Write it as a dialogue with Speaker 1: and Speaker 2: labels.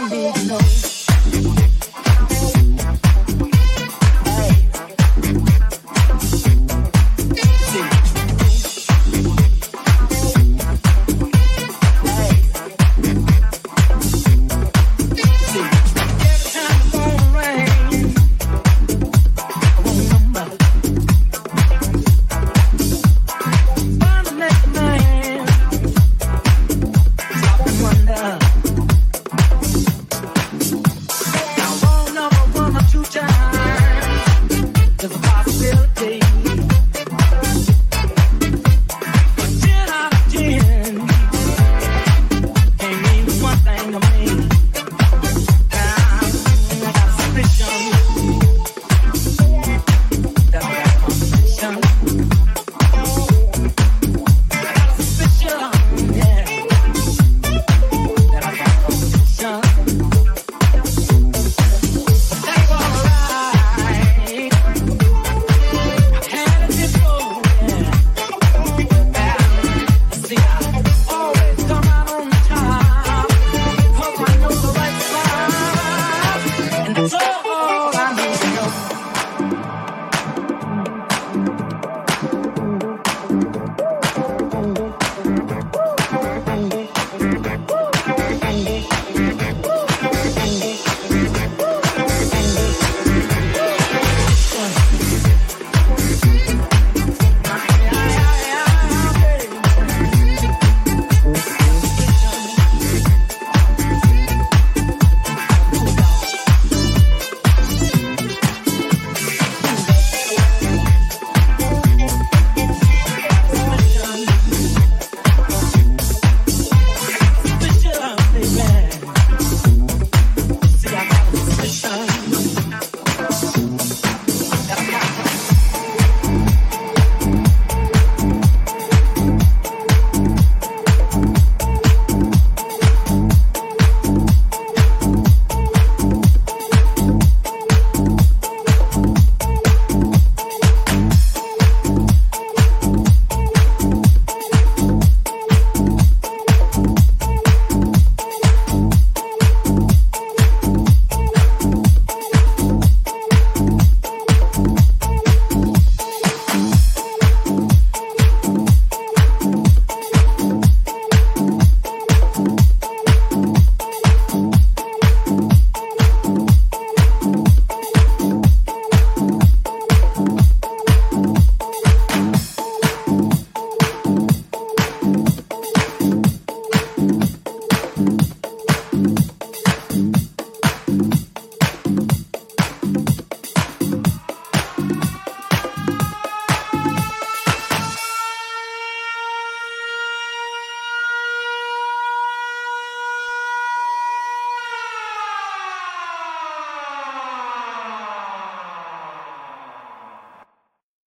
Speaker 1: I need no.